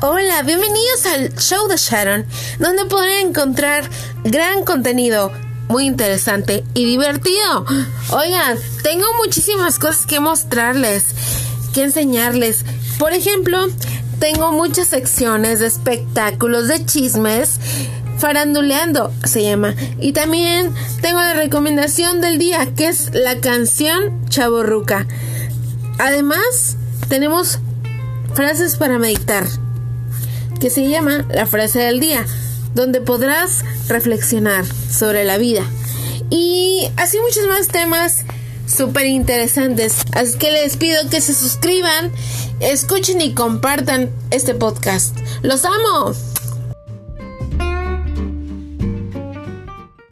Hola, bienvenidos al show de Sharon, donde podrán encontrar gran contenido muy interesante y divertido. Oigan, tengo muchísimas cosas que mostrarles, que enseñarles. Por ejemplo, tengo muchas secciones de espectáculos, de chismes, faranduleando se llama. Y también tengo la recomendación del día, que es la canción Chaborruca. Además, tenemos frases para meditar que se llama La frase del día, donde podrás reflexionar sobre la vida. Y así muchos más temas súper interesantes. Así que les pido que se suscriban, escuchen y compartan este podcast. Los amo.